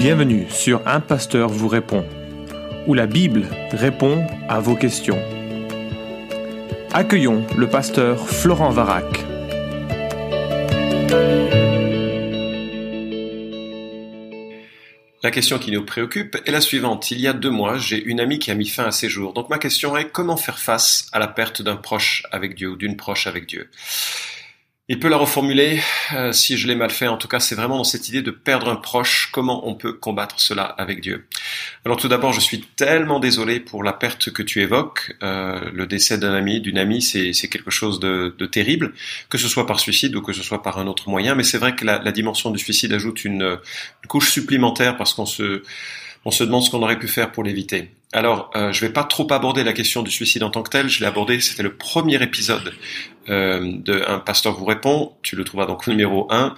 Bienvenue sur Un Pasteur vous répond, où la Bible répond à vos questions. Accueillons le pasteur Florent Varac. La question qui nous préoccupe est la suivante. Il y a deux mois, j'ai une amie qui a mis fin à ses jours. Donc ma question est comment faire face à la perte d'un proche avec Dieu ou d'une proche avec Dieu? Il peut la reformuler euh, si je l'ai mal fait. En tout cas, c'est vraiment dans cette idée de perdre un proche. Comment on peut combattre cela avec Dieu? Alors tout d'abord, je suis tellement désolé pour la perte que tu évoques. Euh, le décès d'un ami, d'une amie, c'est quelque chose de, terrible, que ce soit par suicide ou que ce soit par un autre moyen. Mais c'est vrai que la, dimension du suicide ajoute une, une couche supplémentaire parce qu'on se on se demande ce qu'on aurait pu faire pour l'éviter. Alors, euh, je ne vais pas trop aborder la question du suicide en tant que tel. Je l'ai abordé, c'était le premier épisode euh, de Un pasteur vous répond. Tu le trouveras donc numéro 1.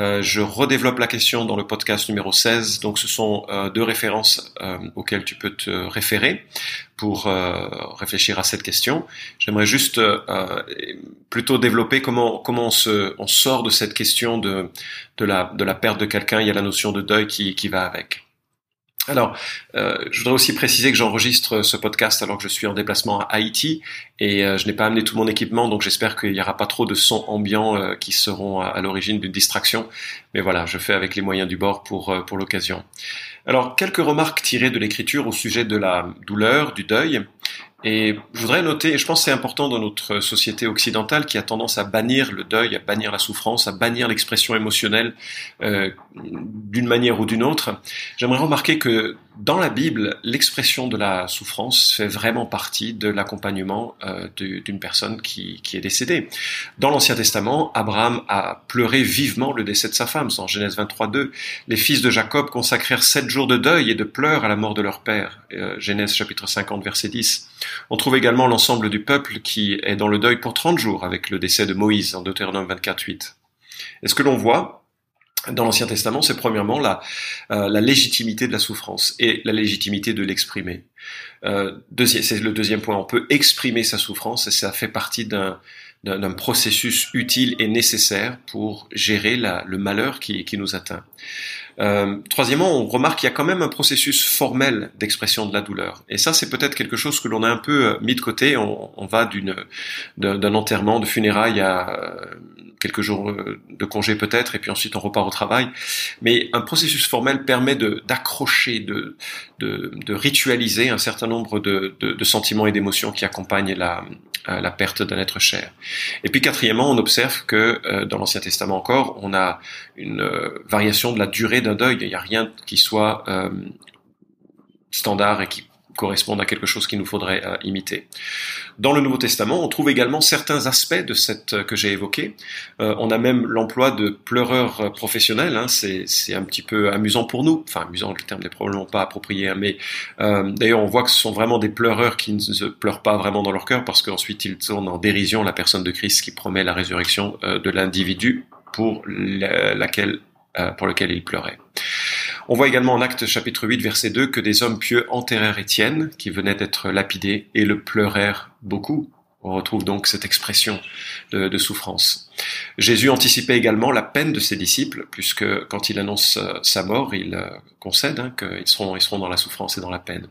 Euh, je redéveloppe la question dans le podcast numéro 16. Donc, ce sont euh, deux références euh, auxquelles tu peux te référer pour réfléchir à cette question. J'aimerais juste plutôt développer comment comment on, se, on sort de cette question de de la de la perte de quelqu'un. Il y a la notion de deuil qui qui va avec. Alors, euh, je voudrais aussi préciser que j'enregistre ce podcast alors que je suis en déplacement à Haïti et euh, je n'ai pas amené tout mon équipement, donc j'espère qu'il n'y aura pas trop de sons ambiants euh, qui seront à, l'origine d'une distraction. Mais voilà, je fais avec les moyens du bord pour, pour l'occasion. Alors, quelques remarques tirées de l'écriture au sujet de la douleur, du deuil. Et je voudrais noter, et je pense que c'est important dans notre société occidentale qui a tendance à bannir le deuil, à bannir la souffrance, à bannir l'expression émotionnelle euh, d'une manière ou d'une autre. J'aimerais remarquer que dans la Bible, l'expression de la souffrance fait vraiment partie de l'accompagnement euh, d'une personne qui, qui, est décédée. Dans l'Ancien Testament, Abraham a pleuré vivement le décès de sa femme. En Genèse 23.2, les fils de Jacob consacrèrent sept jours de deuil et de pleurs à la mort de leur père. Euh, Genèse chapitre 50, verset 10. On trouve également l'ensemble du peuple qui est dans le deuil pour 30 jours avec le décès de Moïse en Deutéronome 24.8. Et ce que l'on voit, dans l'Ancien Testament, c'est premièrement la, euh, la légitimité de la souffrance et la légitimité de l'exprimer. Euh, c'est le deuxième point. On peut exprimer sa souffrance et ça fait partie d'un processus utile et nécessaire pour gérer le malheur qui, nous atteint. Euh, troisièmement, on remarque qu'il y a quand même un processus formel d'expression de la douleur. Et ça, c'est peut-être quelque chose que l'on a un peu euh, mis de côté. On, va d'un enterrement, de funérailles à quelques jours de congé peut-être, et puis ensuite on repart au travail. Mais un processus formel permet d'accrocher, de, ritualiser un certain nombre de, sentiments et d'émotions qui accompagnent la, euh, la perte d'un être cher. Et puis quatrièmement, on observe que euh, dans l'Ancien Testament encore, on a une variation de la durée d'un deuil. Il n'y a rien qui soit standard et qui correspondent à quelque chose qu'il nous faudrait euh, imiter. Dans le Nouveau Testament, on trouve également certains aspects de cette euh, que j'ai évoqué. Euh, on a même l'emploi de pleureurs professionnels. Hein, c'est, un petit peu amusant pour nous. Enfin, amusant, le terme n'est probablement pas approprié. Hein, mais d'ailleurs, on voit que ce sont vraiment des pleureurs qui ne pleurent pas vraiment dans leur cœur parce qu'ensuite ils tournent en dérision la personne de Christ qui promet la résurrection de l'individu pour laquelle, pour lequel il pleurait. On voit également en Acte chapitre 8 verset 2 que des hommes pieux enterrèrent Étienne, qui venait d'être lapidé, et le pleurèrent beaucoup. On retrouve donc cette expression de, souffrance. Jésus anticipait également la peine de ses disciples, puisque quand il annonce euh, sa mort, il euh, concède hein, qu'ils seront, ils seront dans la souffrance et dans la peine.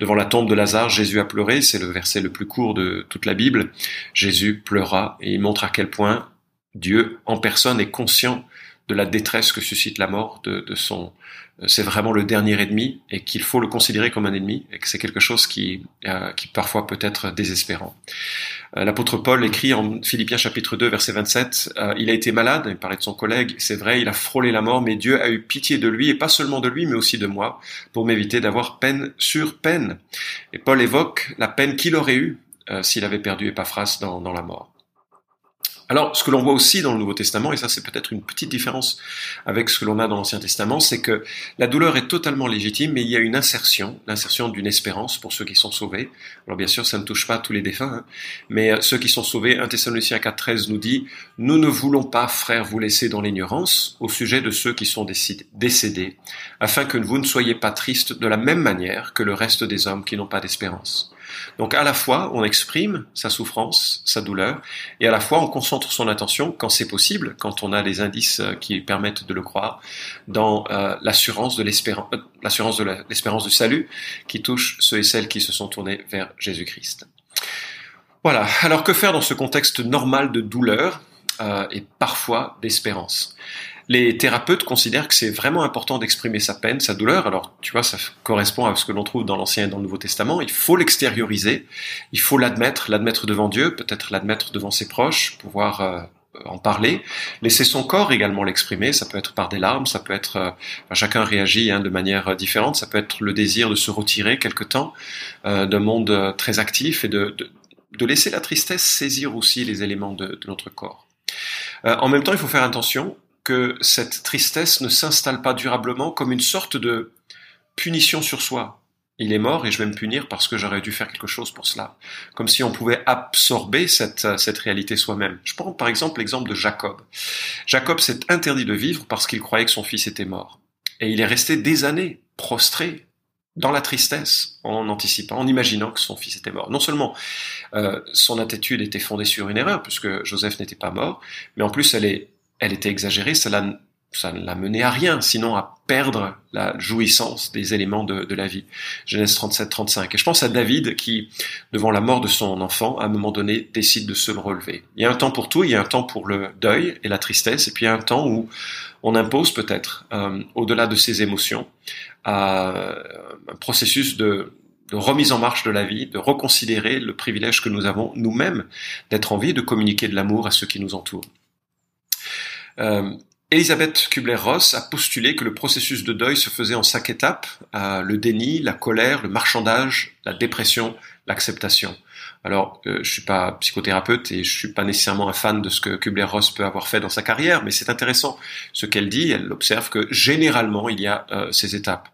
Devant la tombe de Lazare, Jésus a pleuré, c'est le verset le plus court de toute la Bible. Jésus pleura et il montre à quel point Dieu en personne est conscient de la détresse que suscite la mort de, son. Euh, c'est vraiment le dernier ennemi et qu'il faut le considérer comme un ennemi et que c'est quelque chose qui, euh, qui parfois peut être désespérant. Euh, l'apôtre Paul écrit en Philippiens chapitre 2 verset 27, il a été malade, il parlait de son collègue, c'est vrai, il a frôlé la mort, mais Dieu a eu pitié de lui et pas seulement de lui, mais aussi de moi, pour m'éviter d'avoir peine sur peine. Et Paul évoque la peine qu'il aurait eue s'il avait perdu Epaphras dans, dans la mort. Alors, ce que l'on voit aussi dans le Nouveau Testament, et ça c'est peut-être une petite différence avec ce que l'on a dans l'Ancien Testament, c'est que la douleur est totalement légitime, mais il y a une insertion, l'insertion d'une espérance pour ceux qui sont sauvés. Alors bien sûr, ça ne touche pas tous les défunts, hein, mais euh, ceux qui sont sauvés, 1 Thessaloniciens 4.13 nous dit, nous ne voulons pas, frères, vous laisser dans l'ignorance au sujet de ceux qui sont décédés, afin que vous ne soyez pas tristes de la même manière que le reste des hommes qui n'ont pas d'espérance. Donc à la fois, on exprime sa souffrance, sa douleur, et à la fois, on concentre son attention, quand c'est possible, quand on a des indices euh, qui permettent de le croire, dans euh, l'assurance de l'espérance, euh, l'assurance de l'espérance du salut qui touche ceux et celles qui se sont tournés vers Jésus-Christ. Voilà. Alors que faire dans ce contexte normal de douleur et parfois d'espérance? Les thérapeutes considèrent que c'est vraiment important d'exprimer sa peine, sa douleur. Alors, tu vois, ça correspond à ce que l'on trouve dans l'Ancien et dans le Nouveau Testament. Il faut l'extérioriser, il faut l'admettre, l'admettre devant Dieu, peut-être l'admettre devant ses proches, pouvoir euh, en parler, laisser son corps également l'exprimer, ça peut être par des larmes, ça peut être, euh, chacun réagit hein, de manière différente, ça peut être le désir de se retirer quelque temps euh, d'un monde très actif et de, de, laisser la tristesse saisir aussi les éléments de, de notre corps. en même temps, il faut faire attention que cette tristesse ne s'installe pas durablement comme une sorte de punition sur soi. Il est mort et je vais me punir parce que j'aurais dû faire quelque chose pour cela. Comme si on pouvait absorber cette, cette réalité soi-même. Je prends par exemple l'exemple de Jacob. Jacob s'est interdit de vivre parce qu'il croyait que son fils était mort. Et il est resté des années prostré dans la tristesse, en anticipant, en imaginant que son fils était mort. Non seulement euh, son attitude était fondée sur une erreur, puisque Joseph n'était pas mort, mais en plus elle est elle était exagérée, cela, ça ne l'a mené à rien, sinon à perdre la jouissance des éléments de, la vie. Genèse 37-35. Et je pense à David qui, devant la mort de son enfant, à un moment donné, décide de se le relever. Il y a un temps pour tout, il y a un temps pour le deuil et la tristesse, et puis il y a un temps où on impose peut-être, euh, au-delà de ses émotions, un processus de, de remise en marche de la vie, de reconsidérer le privilège que nous avons nous-mêmes d'être en vie, de communiquer de l'amour à ceux qui nous entourent. Euh, Elisabeth Kubler-Ross a postulé que le processus de deuil se faisait en cinq étapes euh, le déni, la colère, le marchandage, la dépression, l'acceptation. Alors, euh, je suis pas psychothérapeute et je suis pas nécessairement un fan de ce que Kubler-Ross peut avoir fait dans sa carrière, mais c'est intéressant ce qu'elle dit. Elle observe que généralement il y a euh, ces étapes.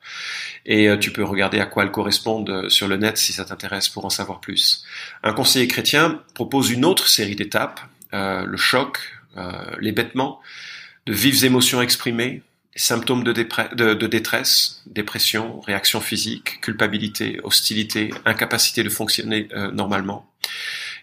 Et tu peux regarder à quoi elles correspondent sur le net si ça t'intéresse pour en savoir plus. Un conseiller chrétien propose une autre série d'étapes le choc, euh, l'hébétement, de vives émotions exprimées, symptômes de, détresse, dépression, réaction physique, culpabilité, hostilité, incapacité de fonctionner euh, normalement.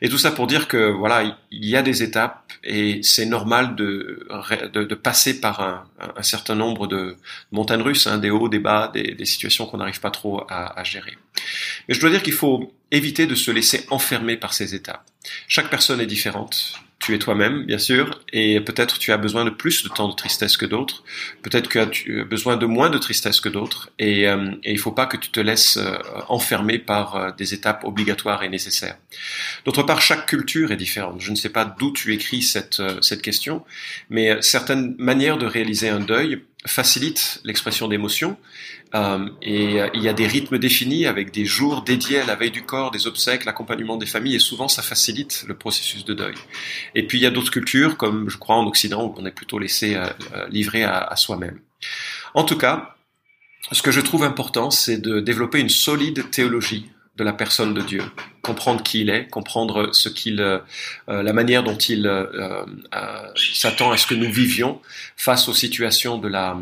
Et tout ça pour dire que voilà, il y a des étapes et c'est normal de, de, passer par un, certain nombre de montagnes russes, hein, des hauts, des bas, des, des situations qu'on n'arrive pas trop à, à, gérer. Mais je dois dire qu'il faut éviter de se laisser enfermer par ces étapes. Chaque personne est différente tu es toi-même, bien sûr, et peut-être tu as besoin de plus de temps de tristesse que d'autres, peut-être que tu as besoin de moins de tristesse que d'autres, et, euh, il ne faut pas que tu te laisses euh, enfermer par euh, des étapes obligatoires et nécessaires. D'autre part, chaque culture est différente. Je ne sais pas d'où tu écris cette, cette question, mais certaines manières de réaliser un deuil facilitent l'expression d'émotions, euh, et euh, il y a des rythmes définis avec des jours dédiés à la veille du corps, des obsèques, l'accompagnement des familles, et souvent ça facilite le processus de deuil. Et puis il y a d'autres cultures, comme je crois en Occident, où on est plutôt laissé euh, livrer à, à soi-même. En tout cas, ce que je trouve important, c'est de développer une solide théologie de la personne de Dieu, comprendre qui il est, comprendre ce qu'il, euh, euh, la manière dont il euh, s'attend à ce que nous vivions face aux situations de la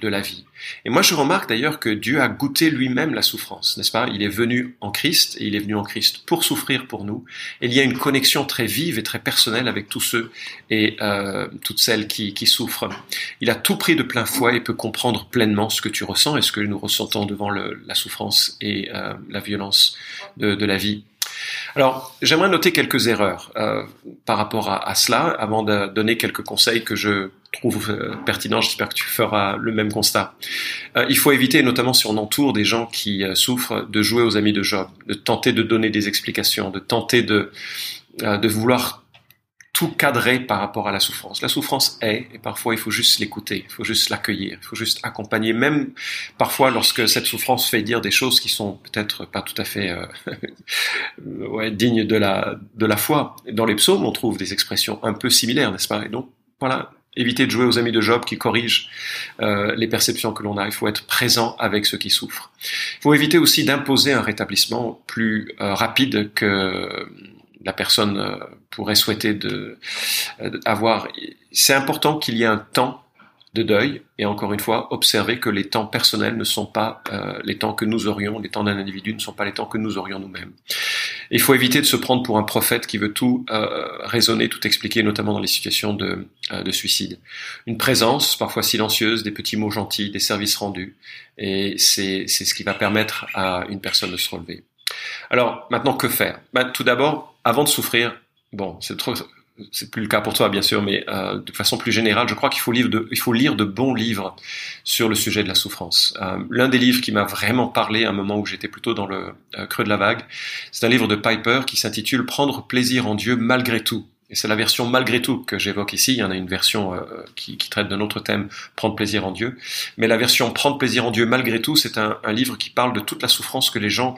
de la vie. Et moi, je remarque d'ailleurs que Dieu a goûté lui-même la souffrance, n'est-ce pas? Il est venu en Christ et il est venu en Christ pour souffrir pour nous. Il y a une connexion très vive et très personnelle avec tous ceux et toutes celles qui, qui souffrent. Il a tout pris de plein fouet et peut comprendre pleinement ce que tu ressens et ce que nous ressentons devant le, la souffrance et la violence de, de Alors, j'aimerais noter quelques erreurs euh, par rapport à, cela, avant de donner quelques conseils que je trouve euh, pertinents. J'espère que tu feras le même constat. Euh, il faut éviter, notamment si on entoure des gens qui souffrent, de jouer aux amis de Job, de tenter de donner des explications, de tenter de, de vouloir tout cadrer par rapport à la souffrance. La souffrance est, et parfois il faut juste l'écouter, il faut juste l'accueillir, il faut juste accompagner, même parfois lorsque cette souffrance fait dire des choses qui sont peut-être pas tout à fait euh, ouais, dignes de la, de la foi. Dans les psaumes, on trouve des expressions un peu similaires, n'est-ce pas? Et donc, voilà, éviter de jouer aux amis de Job qui corrigent euh, les perceptions que l'on a. Il faut être présent avec ceux qui souffrent. Il faut éviter aussi d'imposer un rétablissement plus euh, rapide que la personne euh, pourrait souhaiter de, euh, avoir. C'est important qu'il y ait un temps de deuil, et encore une fois, observer que les temps personnels ne sont pas euh, les temps que nous aurions, les temps d'un individu ne sont pas les temps que nous aurions nous-mêmes. Il faut éviter de se prendre pour un prophète qui veut tout euh, raisonner, tout expliquer, notamment dans les situations de, euh, de suicide. Une présence, parfois silencieuse, des petits mots gentils, des services rendus, et c'est ce qui va permettre à une personne de se relever. Alors, maintenant, que faire? Ben, Tout d'abord, avant de souffrir, bon, c'est trop c'est plus le cas pour toi bien sûr, mais euh, de façon plus générale, je crois qu'il faut lire de, il faut lire de bons livres sur le sujet de la souffrance. Euh, L'un des livres qui m'a vraiment parlé à un moment où j'étais plutôt dans le euh, creux de la vague, c'est un livre de Piper qui s'intitule Prendre plaisir en Dieu malgré tout. Et c'est la version malgré tout que j'évoque ici. Il y en a une version euh, qui, traite d'un autre thème, prendre plaisir en Dieu. Mais la version prendre plaisir en Dieu malgré tout, c'est un, livre qui parle de toute la souffrance que les gens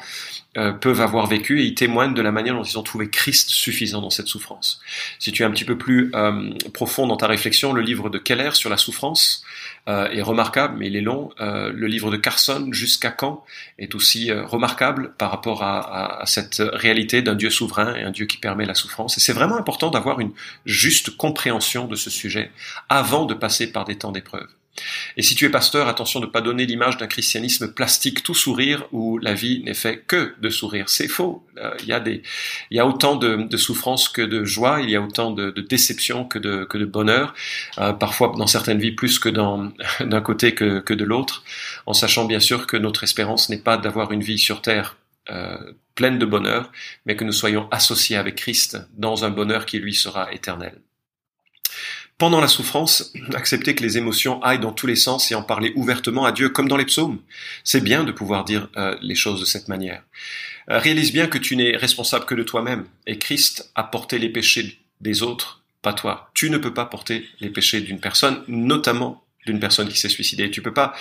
euh, peuvent avoir vécu et ils témoignent de la manière dont ils ont trouvé Christ suffisant dans cette souffrance. Si tu es un petit peu plus euh, profond dans ta réflexion, le livre de Keller sur la souffrance est remarquable, mais il est long. Le livre de Carson, Jusqu'à quand, est aussi remarquable par rapport à, à, cette réalité d'un Dieu souverain et un Dieu qui permet la souffrance. Et c'est vraiment important une juste compréhension de ce sujet avant de passer par des temps d'épreuve. Et si tu es pasteur, attention de ne pas donner l'image d'un christianisme plastique tout sourire où la vie n'est fait que de sourire. C'est faux. Euh, il y a des, il y a autant de, de souffrance que de joie. Il y a autant de, de déception que de, que de bonheur. Euh, parfois dans certaines vies plus que d'un côté que, que de l'autre. En sachant bien sûr que notre espérance n'est pas d'avoir une vie sur terre euh, pleine de bonheur, mais que nous soyons associés avec Christ dans un bonheur qui lui sera éternel pendant la souffrance, accepter que les émotions aillent dans tous les sens et en parler ouvertement à Dieu, comme dans les psaumes. C'est bien de pouvoir dire euh, les choses de cette manière. Euh, réalise bien que tu n'es responsable que de toi-même, et Christ a porté les péchés des autres, pas toi. Tu ne peux pas porter les péchés d'une personne, notamment d'une personne qui s'est suicidée. Tu peux pas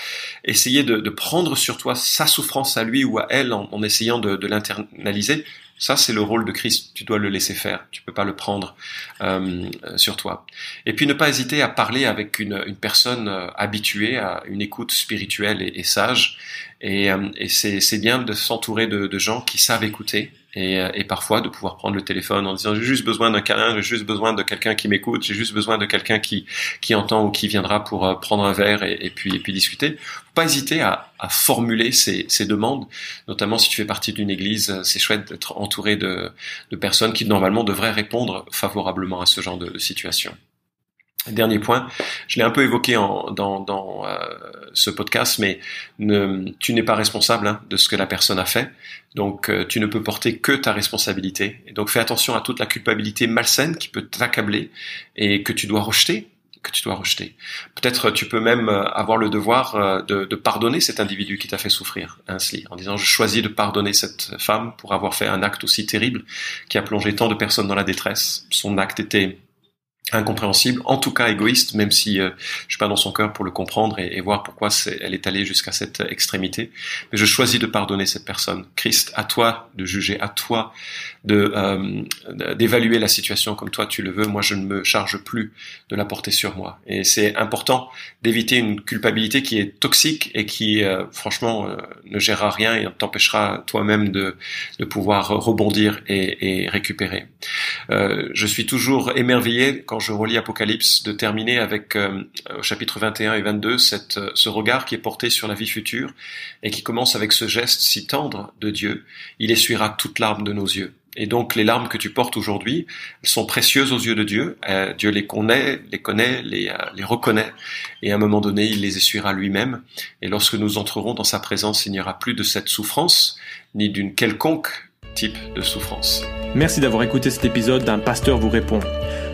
essayer de, de, prendre sur toi sa souffrance à lui ou à elle en, en essayant de, de l'internaliser. Ça, c'est le rôle de Christ. Tu dois le laisser faire. Tu peux pas le prendre euh, sur toi. Et puis ne pas hésiter à parler avec une, une personne euh, habituée à une écoute spirituelle et, et sage. Et, euh, et c'est bien de s'entourer de, de, gens qui savent écouter et, et, parfois de pouvoir prendre le téléphone en disant j'ai juste besoin d'un câlin, j'ai juste besoin de quelqu'un qui m'écoute, j'ai juste besoin de quelqu'un qui qui entend ou qui viendra pour prendre un verre et, puis et puis discuter. Faut pas hésiter à, à formuler ces, ces, demandes, notamment si tu fais partie d'une église, c'est chouette d'être entouré de, de personnes qui normalement devraient répondre favorablement à ce genre de situation. Dernier point, je l'ai un peu évoqué en, dans, dans euh, ce podcast, mais ne, tu n'es pas responsable hein, de ce que la personne a fait, donc euh, tu ne peux porter que ta responsabilité. Et donc fais attention à toute la culpabilité malsaine qui peut t'accabler et que tu dois rejeter, que tu dois rejeter. Peut-être tu peux même euh, avoir le devoir euh, de, de pardonner cet individu qui t'a fait souffrir ainsi, en disant je choisis de pardonner cette femme pour avoir fait un acte aussi terrible qui a plongé tant de personnes dans la détresse. Son acte était incompréhensible, en tout cas égoïste, même si euh, je suis pas dans son cœur pour le comprendre et, voir pourquoi elle est allée jusqu'à cette extrémité. Mais je choisis de pardonner cette personne. Christ, à toi de juger, à toi de euh, d'évaluer la situation comme toi tu le veux. Moi, je ne me charge plus de la porter sur moi. Et c'est important d'éviter une culpabilité qui est toxique et qui, euh, franchement, euh, ne gérera rien et t'empêchera toi-même de, de pouvoir rebondir et, et récupérer. Je suis toujours émerveillé quand je relis Apocalypse de terminer avec euh, au chapitre 21 et 22 cette, ce regard qui est porté sur la vie future et qui commence avec ce geste si tendre de Dieu. Il essuiera toute larme de nos yeux. Et donc les larmes que tu portes aujourd'hui sont précieuses aux yeux de Dieu. Euh, Dieu les connaît, les connaît, les, euh, les reconnaît, et à un moment donné, il les essuiera lui-même. Et lorsque nous entrerons dans sa présence, il n'y aura plus de cette souffrance, ni d'une quelconque type de souffrance. Merci d'avoir écouté cet épisode d'un pasteur vous répond.